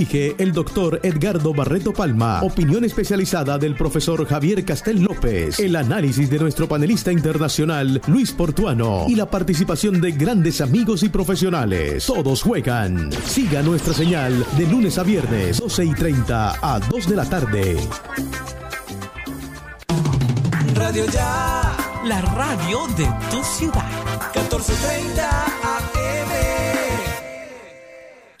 Dije el doctor Edgardo Barreto Palma, opinión especializada del profesor Javier Castel López, el análisis de nuestro panelista internacional Luis Portuano y la participación de grandes amigos y profesionales. Todos juegan. Siga nuestra señal de lunes a viernes, 12 y 30 a 2 de la tarde. Radio Ya, la radio de tu ciudad. 1430 AM.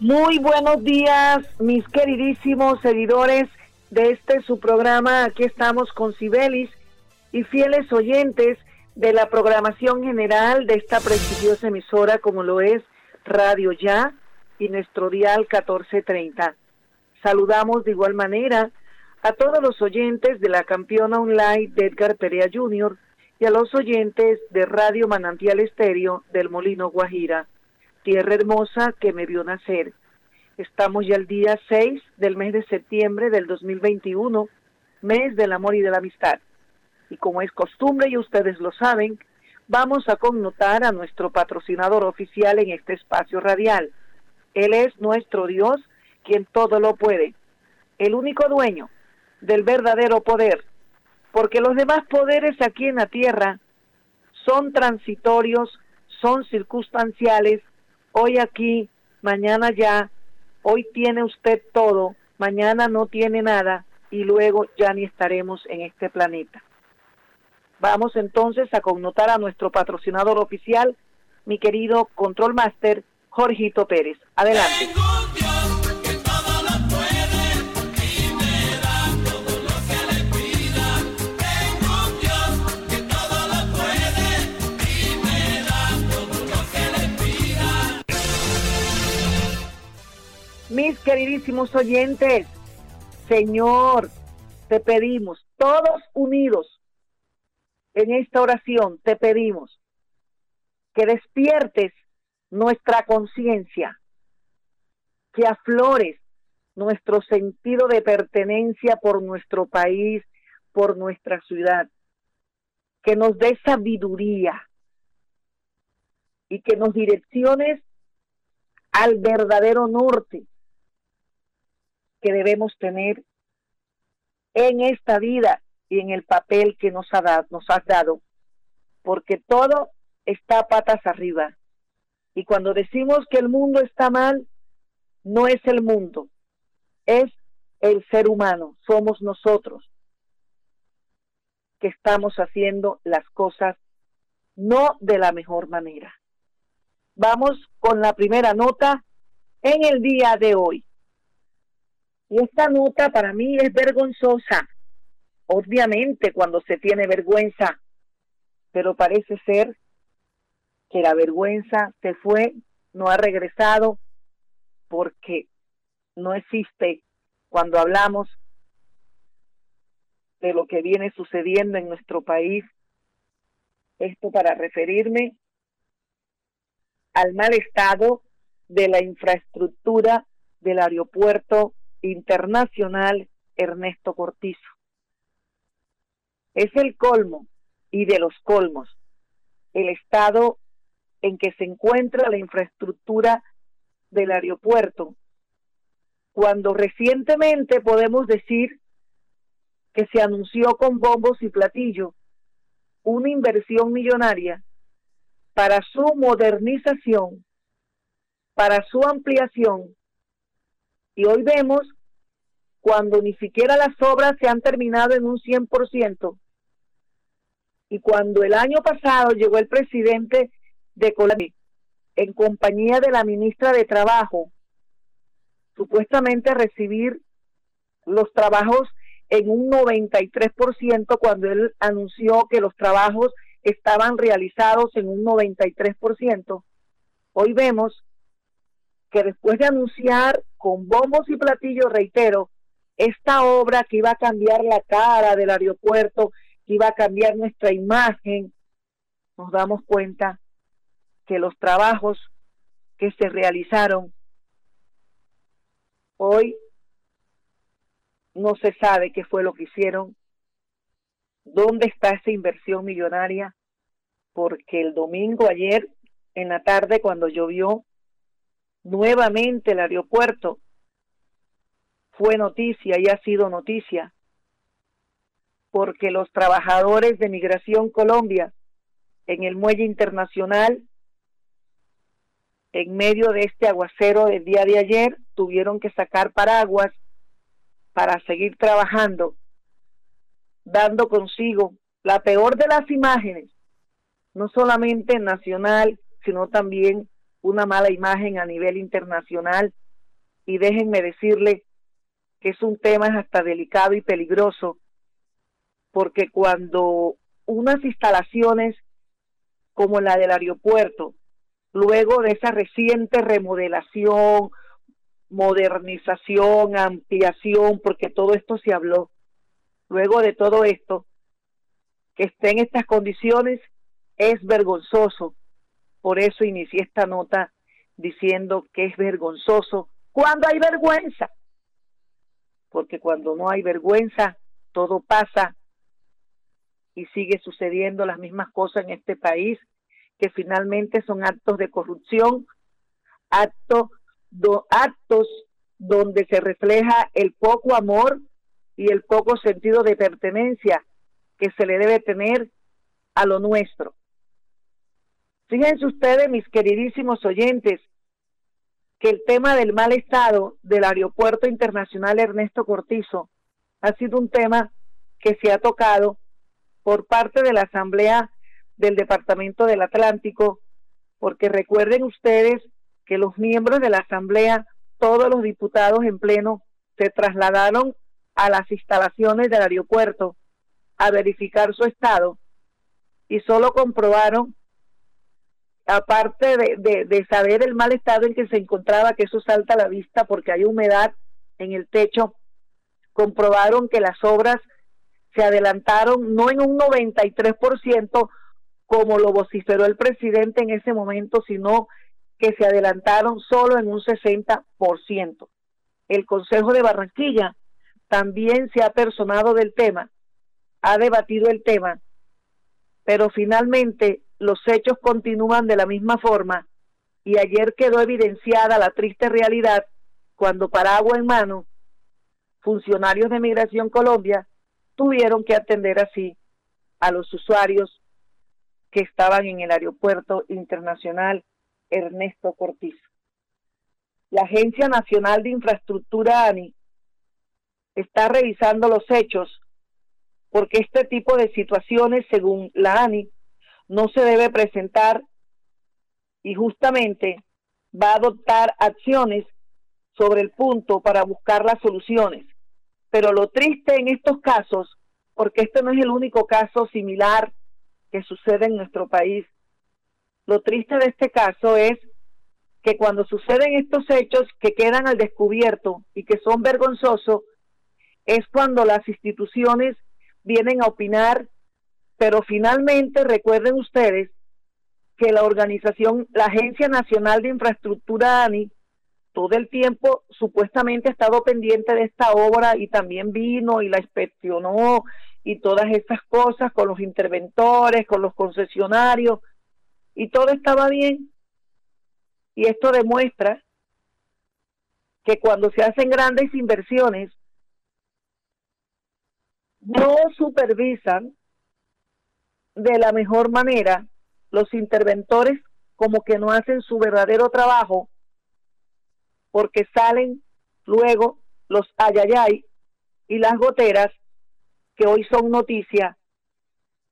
Muy buenos días, mis queridísimos seguidores de este su programa. Aquí estamos con Cibelis y fieles oyentes de la programación general de esta prestigiosa emisora como lo es Radio Ya y nuestro dial 1430. Saludamos de igual manera a todos los oyentes de la campeona online de Edgar Perea Jr. y a los oyentes de Radio Manantial Estéreo del Molino Guajira tierra hermosa que me vio nacer. Estamos ya el día 6 del mes de septiembre del 2021, mes del amor y de la amistad. Y como es costumbre y ustedes lo saben, vamos a connotar a nuestro patrocinador oficial en este espacio radial. Él es nuestro Dios, quien todo lo puede, el único dueño del verdadero poder, porque los demás poderes aquí en la tierra son transitorios, son circunstanciales hoy aquí, mañana ya, hoy tiene usted todo, mañana no tiene nada y luego ya ni estaremos en este planeta. Vamos entonces a connotar a nuestro patrocinador oficial, mi querido Control Master, Jorgito Pérez. Adelante. Mis queridísimos oyentes, Señor, te pedimos, todos unidos en esta oración, te pedimos que despiertes nuestra conciencia, que aflores nuestro sentido de pertenencia por nuestro país, por nuestra ciudad, que nos dé sabiduría y que nos direcciones al verdadero norte que debemos tener en esta vida y en el papel que nos, ha dado, nos has dado, porque todo está patas arriba. Y cuando decimos que el mundo está mal, no es el mundo, es el ser humano, somos nosotros que estamos haciendo las cosas no de la mejor manera. Vamos con la primera nota en el día de hoy. Y esta nota para mí es vergonzosa. Obviamente cuando se tiene vergüenza, pero parece ser que la vergüenza se fue, no ha regresado, porque no existe cuando hablamos de lo que viene sucediendo en nuestro país. Esto para referirme al mal estado de la infraestructura del aeropuerto internacional Ernesto Cortizo. Es el colmo y de los colmos el estado en que se encuentra la infraestructura del aeropuerto, cuando recientemente podemos decir que se anunció con bombos y platillo una inversión millonaria para su modernización, para su ampliación y hoy vemos cuando ni siquiera las obras se han terminado en un 100%, y cuando el año pasado llegó el presidente de Colombia en compañía de la ministra de Trabajo, supuestamente a recibir los trabajos en un 93% cuando él anunció que los trabajos estaban realizados en un 93%, hoy vemos que después de anunciar con bombos y platillos, reitero, esta obra que iba a cambiar la cara del aeropuerto, que iba a cambiar nuestra imagen, nos damos cuenta que los trabajos que se realizaron hoy no se sabe qué fue lo que hicieron, dónde está esa inversión millonaria, porque el domingo ayer en la tarde cuando llovió nuevamente el aeropuerto fue noticia y ha sido noticia porque los trabajadores de Migración Colombia en el muelle internacional en medio de este aguacero del día de ayer tuvieron que sacar paraguas para seguir trabajando dando consigo la peor de las imágenes no solamente nacional sino también una mala imagen a nivel internacional y déjenme decirle que es un tema hasta delicado y peligroso, porque cuando unas instalaciones como la del aeropuerto, luego de esa reciente remodelación, modernización, ampliación, porque todo esto se habló, luego de todo esto, que esté en estas condiciones es vergonzoso. Por eso inicié esta nota diciendo que es vergonzoso cuando hay vergüenza porque cuando no hay vergüenza, todo pasa y sigue sucediendo las mismas cosas en este país, que finalmente son actos de corrupción, actos, actos donde se refleja el poco amor y el poco sentido de pertenencia que se le debe tener a lo nuestro. Fíjense ustedes, mis queridísimos oyentes, que el tema del mal estado del Aeropuerto Internacional Ernesto Cortizo ha sido un tema que se ha tocado por parte de la Asamblea del Departamento del Atlántico, porque recuerden ustedes que los miembros de la Asamblea, todos los diputados en pleno, se trasladaron a las instalaciones del aeropuerto a verificar su estado y solo comprobaron aparte de, saber el mal estado en que se encontraba, que eso salta a la vista porque hay humedad en el techo, comprobaron que las obras se adelantaron no en un 93% como lo vociferó el presidente en ese momento, sino que se adelantaron solo en un 60%. El Consejo de Barranquilla también se ha personado del tema, ha debatido el tema, pero finalmente los hechos continúan de la misma forma y ayer quedó evidenciada la triste realidad cuando agua en mano funcionarios de Migración Colombia tuvieron que atender así a los usuarios que estaban en el aeropuerto internacional Ernesto Cortizo. La Agencia Nacional de Infraestructura ANI está revisando los hechos porque este tipo de situaciones, según la ANI, no se debe presentar y justamente va a adoptar acciones sobre el punto para buscar las soluciones. Pero lo triste en estos casos, porque este no es el único caso similar que sucede en nuestro país, lo triste de este caso es que cuando suceden estos hechos que quedan al descubierto y que son vergonzosos, es cuando las instituciones vienen a opinar pero finalmente recuerden ustedes que la organización, la Agencia Nacional de Infraestructura ANI, todo el tiempo supuestamente ha estado pendiente de esta obra y también vino y la inspeccionó y todas estas cosas con los interventores, con los concesionarios y todo estaba bien. Y esto demuestra que cuando se hacen grandes inversiones, no supervisan de la mejor manera, los interventores como que no hacen su verdadero trabajo porque salen luego los ayayay y las goteras que hoy son noticia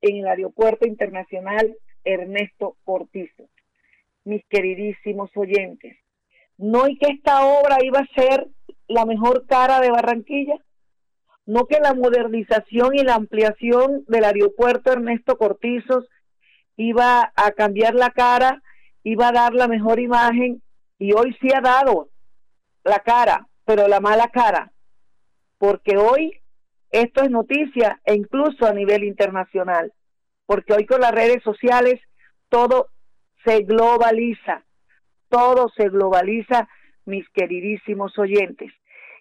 en el aeropuerto internacional Ernesto Cortizo. Mis queridísimos oyentes, no y que esta obra iba a ser la mejor cara de Barranquilla, no que la modernización y la ampliación del aeropuerto Ernesto Cortizos iba a cambiar la cara, iba a dar la mejor imagen y hoy sí ha dado la cara, pero la mala cara, porque hoy esto es noticia e incluso a nivel internacional, porque hoy con las redes sociales todo se globaliza, todo se globaliza, mis queridísimos oyentes.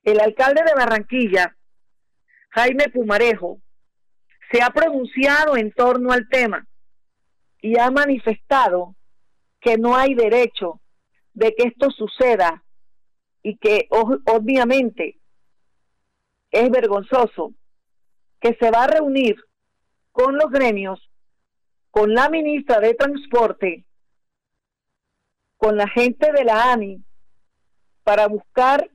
El alcalde de Barranquilla, Jaime Pumarejo, se ha pronunciado en torno al tema y ha manifestado que no hay derecho de que esto suceda y que obviamente es vergonzoso que se va a reunir con los gremios, con la ministra de Transporte, con la gente de la ANI, para buscar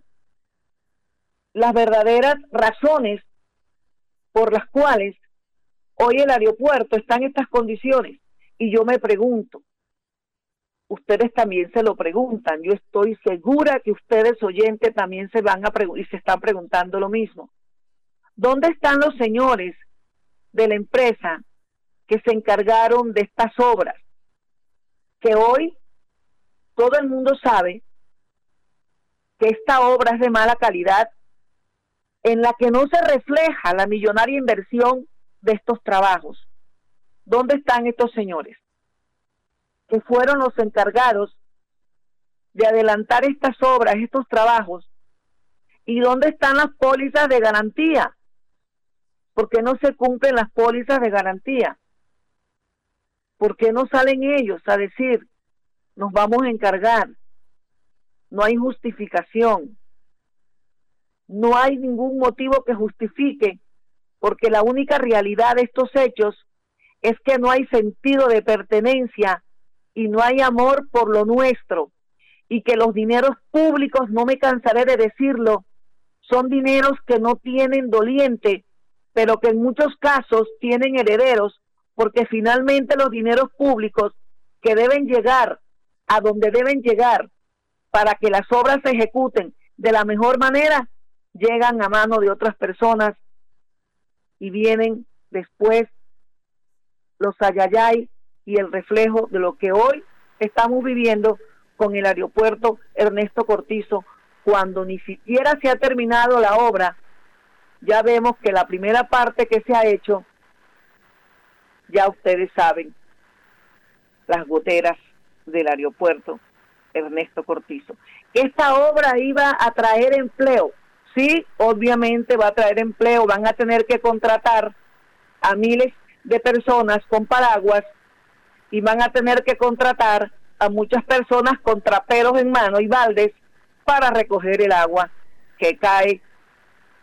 las verdaderas razones por las cuales hoy el aeropuerto está en estas condiciones. Y yo me pregunto, ustedes también se lo preguntan, yo estoy segura que ustedes oyentes también se van a y se están preguntando lo mismo. ¿Dónde están los señores de la empresa que se encargaron de estas obras? Que hoy todo el mundo sabe que esta obra es de mala calidad, en la que no se refleja la millonaria inversión de estos trabajos. ¿Dónde están estos señores? Que fueron los encargados de adelantar estas obras, estos trabajos. ¿Y dónde están las pólizas de garantía? Porque no se cumplen las pólizas de garantía. ¿Por qué no salen ellos a decir, nos vamos a encargar? No hay justificación. No hay ningún motivo que justifique porque la única realidad de estos hechos es que no hay sentido de pertenencia y no hay amor por lo nuestro y que los dineros públicos, no me cansaré de decirlo, son dineros que no tienen doliente, pero que en muchos casos tienen herederos, porque finalmente los dineros públicos que deben llegar a donde deben llegar para que las obras se ejecuten de la mejor manera, llegan a mano de otras personas y vienen después los ayayay y el reflejo de lo que hoy estamos viviendo con el aeropuerto Ernesto Cortizo, cuando ni siquiera se ha terminado la obra, ya vemos que la primera parte que se ha hecho, ya ustedes saben, las goteras del aeropuerto Ernesto Cortizo. Esta obra iba a traer empleo, sí, obviamente va a traer empleo, van a tener que contratar a miles de personas con paraguas y van a tener que contratar a muchas personas con traperos en mano y baldes para recoger el agua que cae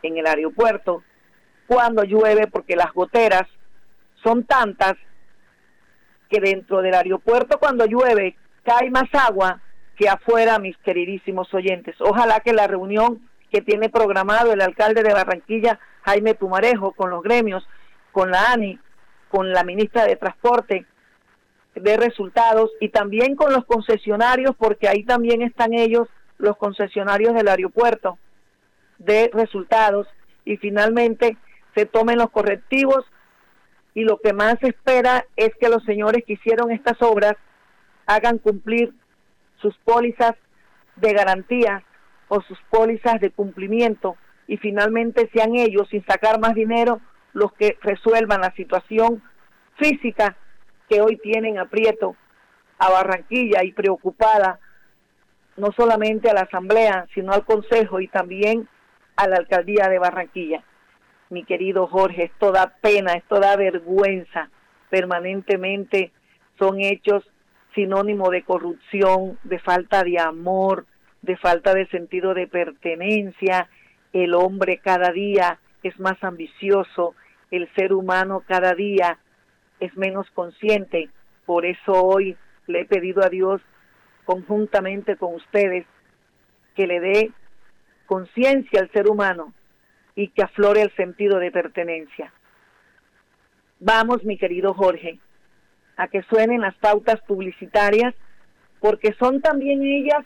en el aeropuerto cuando llueve porque las goteras son tantas que dentro del aeropuerto cuando llueve cae más agua que afuera, mis queridísimos oyentes. Ojalá que la reunión que tiene programado el alcalde de Barranquilla, Jaime Pumarejo, con los gremios, con la ANI, con la ministra de Transporte, de resultados y también con los concesionarios, porque ahí también están ellos, los concesionarios del aeropuerto, de resultados. Y finalmente se tomen los correctivos y lo que más se espera es que los señores que hicieron estas obras hagan cumplir sus pólizas de garantía o sus pólizas de cumplimiento y finalmente sean ellos, sin sacar más dinero, los que resuelvan la situación física que hoy tienen aprieto a Barranquilla y preocupada no solamente a la Asamblea, sino al Consejo y también a la Alcaldía de Barranquilla. Mi querido Jorge, esto da pena, esto da vergüenza. Permanentemente son hechos sinónimo de corrupción, de falta de amor, de falta de sentido de pertenencia. El hombre cada día es más ambicioso, el ser humano cada día es menos consciente. Por eso hoy le he pedido a Dios conjuntamente con ustedes que le dé conciencia al ser humano y que aflore el sentido de pertenencia. Vamos, mi querido Jorge, a que suenen las pautas publicitarias, porque son también ellas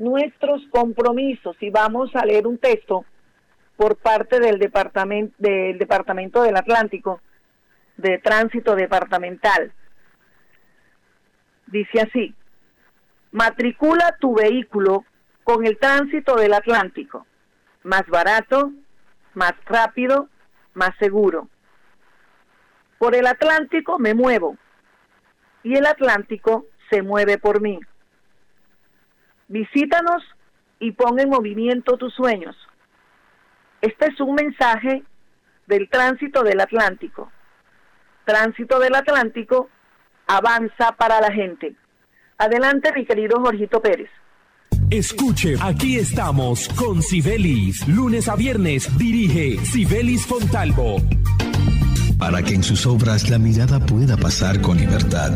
nuestros compromisos y vamos a leer un texto por parte del departamento del departamento del Atlántico de tránsito departamental dice así, matricula tu vehículo con el tránsito del Atlántico, más barato, más rápido, más seguro. Por el Atlántico me muevo y el Atlántico se mueve por mí. Visítanos y pon en movimiento tus sueños. Este es un mensaje del tránsito del Atlántico. Tránsito del Atlántico avanza para la gente. Adelante, mi querido Jorgito Pérez. Escuche, aquí estamos con Sibelis. Lunes a viernes dirige Sibelis Fontalvo para que en sus obras la mirada pueda pasar con libertad,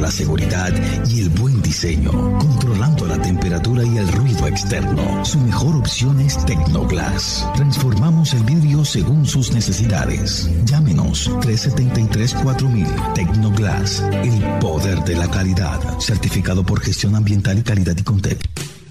la seguridad y el buen diseño, controlando la temperatura y el ruido externo. Su mejor opción es Tecnoglass. Transformamos el vidrio según sus necesidades. Llámenos 373-4000 Tecnoglass, el poder de la calidad, certificado por gestión ambiental y calidad y Contec.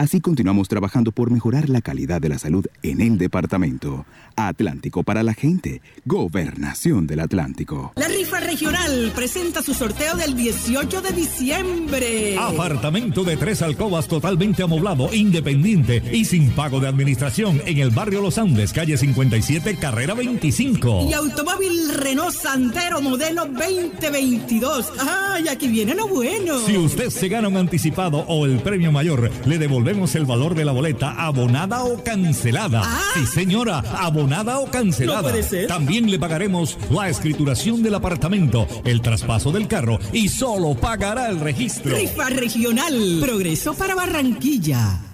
Así continuamos trabajando por mejorar la calidad de la salud en el departamento. Atlántico para la gente. Gobernación del Atlántico. La rifa regional presenta su sorteo del 18 de diciembre. Apartamento de tres alcobas totalmente amoblado, independiente y sin pago de administración en el barrio Los Andes, calle 57, carrera 25. Y automóvil Renault Sandero modelo 2022. ¡Ay, aquí viene lo bueno! Si usted se gana un anticipado o el premio mayor, le devolvemos el valor de la boleta abonada o cancelada. Ah. Sí, señora, abonada o cancelada. No puede ser. También le pagaremos la escrituración del apartamento, el traspaso del carro y solo pagará el registro. Rifa regional. Progreso para Barranquilla.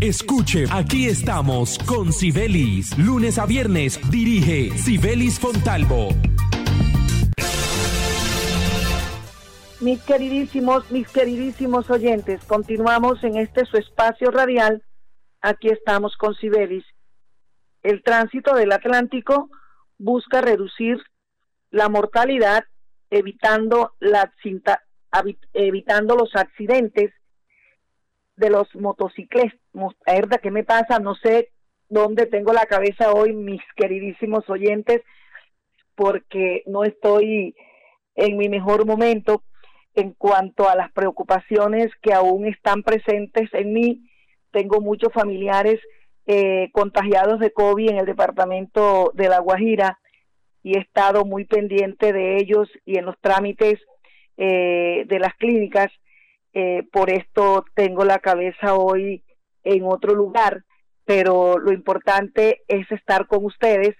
Escuche, aquí estamos con Sibelis. Lunes a viernes dirige Sibelis Fontalvo. Mis queridísimos, mis queridísimos oyentes, continuamos en este su espacio radial. Aquí estamos con Sibelis. El tránsito del Atlántico busca reducir la mortalidad evitando la evitando los accidentes de los motociclistas. Herda, ¿qué me pasa? No sé dónde tengo la cabeza hoy, mis queridísimos oyentes, porque no estoy en mi mejor momento en cuanto a las preocupaciones que aún están presentes en mí. Tengo muchos familiares eh, contagiados de COVID en el departamento de La Guajira y he estado muy pendiente de ellos y en los trámites eh, de las clínicas. Eh, por esto tengo la cabeza hoy en otro lugar, pero lo importante es estar con ustedes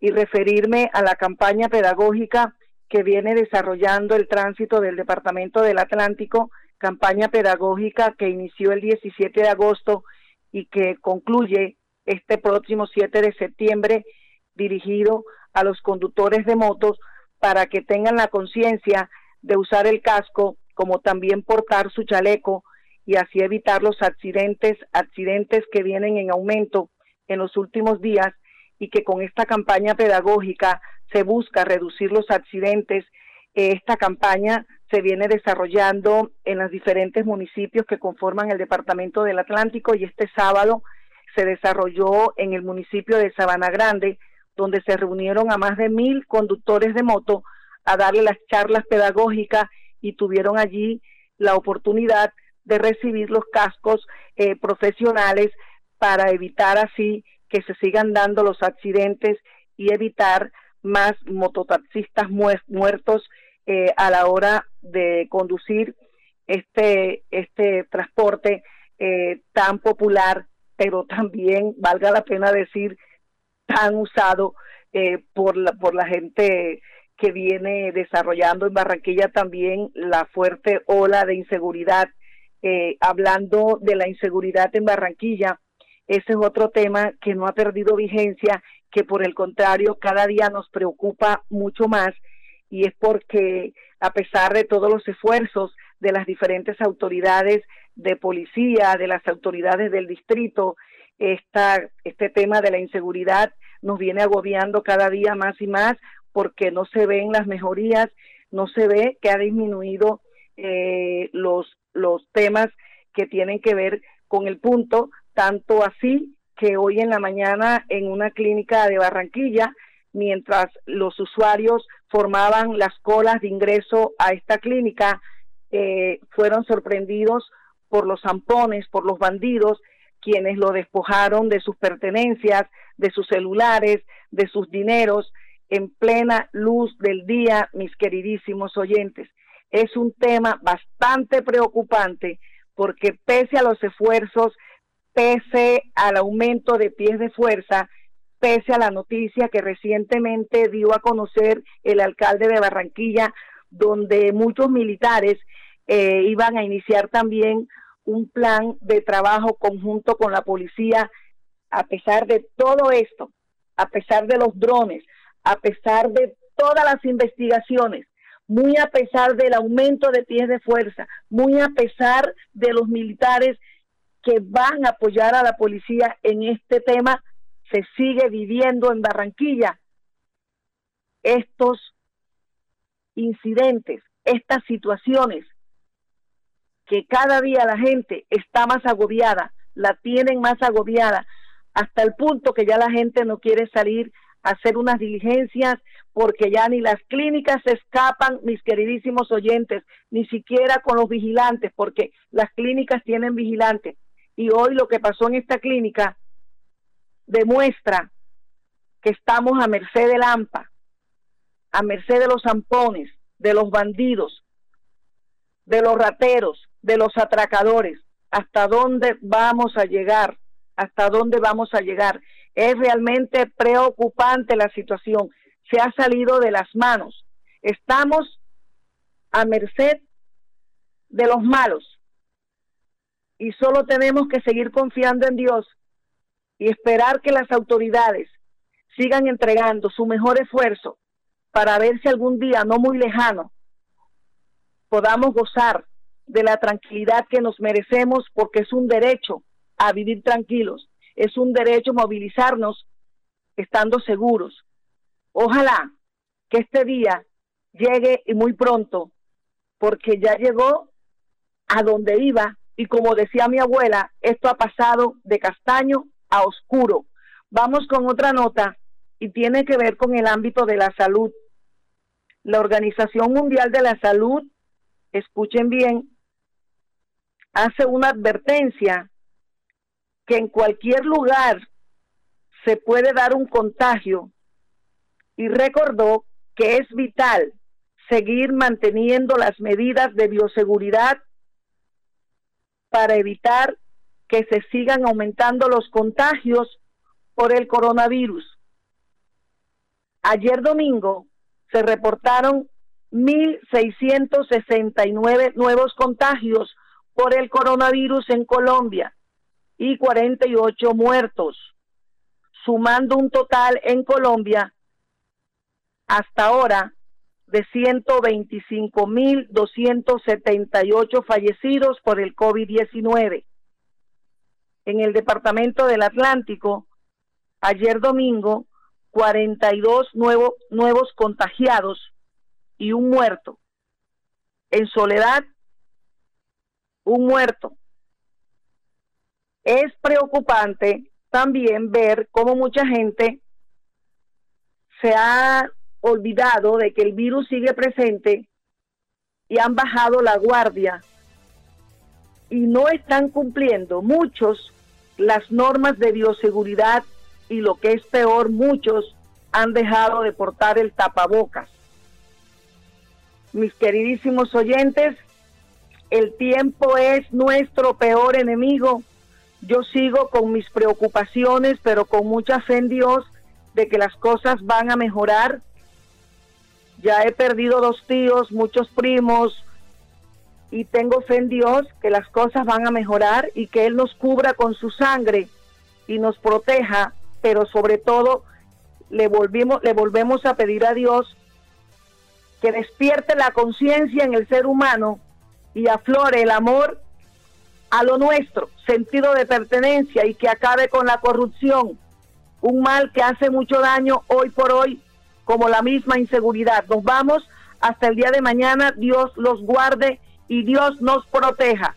y referirme a la campaña pedagógica que viene desarrollando el tránsito del Departamento del Atlántico, campaña pedagógica que inició el 17 de agosto y que concluye este próximo 7 de septiembre, dirigido a los conductores de motos para que tengan la conciencia de usar el casco, como también portar su chaleco y así evitar los accidentes, accidentes que vienen en aumento en los últimos días y que con esta campaña pedagógica se busca reducir los accidentes. Esta campaña se viene desarrollando en los diferentes municipios que conforman el Departamento del Atlántico y este sábado se desarrolló en el municipio de Sabana Grande, donde se reunieron a más de mil conductores de moto a darle las charlas pedagógicas y tuvieron allí la oportunidad de recibir los cascos eh, profesionales para evitar así que se sigan dando los accidentes y evitar más mototaxistas muertos eh, a la hora de conducir este este transporte eh, tan popular pero también valga la pena decir tan usado eh, por la por la gente que viene desarrollando en Barranquilla también la fuerte ola de inseguridad. Hablando de la inseguridad en Barranquilla ese es otro tema que no ha perdido vigencia, que por el contrario cada día nos preocupa mucho más y es porque a pesar de todos los esfuerzos de las diferentes autoridades de policía, de las autoridades del distrito, esta, este tema de la inseguridad nos viene agobiando cada día más y más porque no se ven las mejorías, no se ve que ha disminuido eh, los, los temas que tienen que ver con el punto tanto así que hoy en la mañana en una clínica de Barranquilla, mientras los usuarios formaban las colas de ingreso a esta clínica, eh, fueron sorprendidos por los zampones, por los bandidos, quienes lo despojaron de sus pertenencias, de sus celulares, de sus dineros, en plena luz del día, mis queridísimos oyentes. Es un tema bastante preocupante porque pese a los esfuerzos pese al aumento de pies de fuerza, pese a la noticia que recientemente dio a conocer el alcalde de Barranquilla, donde muchos militares eh, iban a iniciar también un plan de trabajo conjunto con la policía, a pesar de todo esto, a pesar de los drones, a pesar de todas las investigaciones, muy a pesar del aumento de pies de fuerza, muy a pesar de los militares que van a apoyar a la policía en este tema, se sigue viviendo en Barranquilla estos incidentes, estas situaciones que cada día la gente está más agobiada, la tienen más agobiada, hasta el punto que ya la gente no quiere salir hacer unas diligencias porque ya ni las clínicas se escapan, mis queridísimos oyentes, ni siquiera con los vigilantes, porque las clínicas tienen vigilantes. Y hoy lo que pasó en esta clínica demuestra que estamos a merced del AMPA, a merced de los zampones, de los bandidos, de los rateros, de los atracadores. ¿Hasta dónde vamos a llegar? ¿Hasta dónde vamos a llegar? Es realmente preocupante la situación. Se ha salido de las manos. Estamos a merced de los malos. Y solo tenemos que seguir confiando en Dios y esperar que las autoridades sigan entregando su mejor esfuerzo para ver si algún día no muy lejano podamos gozar de la tranquilidad que nos merecemos porque es un derecho a vivir tranquilos, es un derecho movilizarnos estando seguros. Ojalá que este día llegue y muy pronto, porque ya llegó a donde iba y como decía mi abuela, esto ha pasado de castaño a oscuro. Vamos con otra nota y tiene que ver con el ámbito de la salud. La Organización Mundial de la Salud, escuchen bien, hace una advertencia que en cualquier lugar se puede dar un contagio y recordó que es vital seguir manteniendo las medidas de bioseguridad para evitar que se sigan aumentando los contagios por el coronavirus. Ayer domingo se reportaron 1.669 nuevos contagios por el coronavirus en Colombia y 48 muertos, sumando un total en Colombia hasta ahora de 125.278 fallecidos por el COVID-19 en el departamento del Atlántico, ayer domingo, 42 nuevos nuevos contagiados y un muerto. En Soledad, un muerto. Es preocupante también ver cómo mucha gente se ha olvidado de que el virus sigue presente y han bajado la guardia y no están cumpliendo muchos las normas de bioseguridad y lo que es peor, muchos han dejado de portar el tapabocas. Mis queridísimos oyentes, el tiempo es nuestro peor enemigo. Yo sigo con mis preocupaciones, pero con mucha fe en Dios de que las cosas van a mejorar. Ya he perdido dos tíos, muchos primos, y tengo fe en Dios que las cosas van a mejorar y que Él nos cubra con su sangre y nos proteja, pero sobre todo le, volvimos, le volvemos a pedir a Dios que despierte la conciencia en el ser humano y aflore el amor a lo nuestro, sentido de pertenencia y que acabe con la corrupción, un mal que hace mucho daño hoy por hoy, como la misma inseguridad. Nos vamos hasta el día de mañana, Dios los guarde y Dios nos proteja.